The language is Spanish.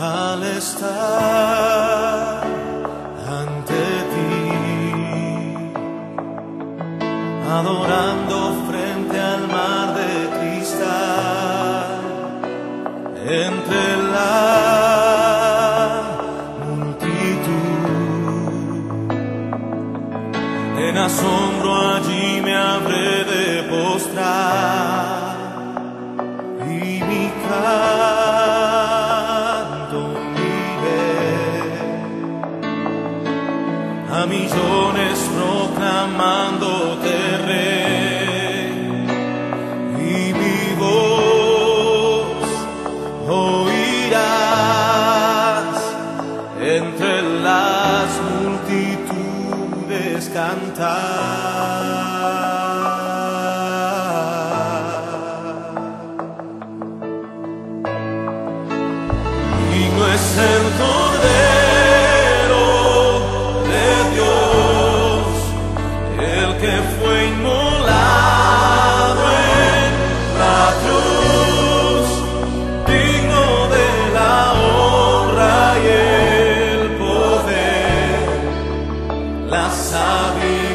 al estar ante ti, adorando frente al mar de cristal, entre la multitud, en asombro allí me habré de postrar y mi canto a millones proclamándote rey y mi voz oirás entre las multitudes cantar. que fue inmolado en la cruz, digno de la honra y el poder, la sabiduría.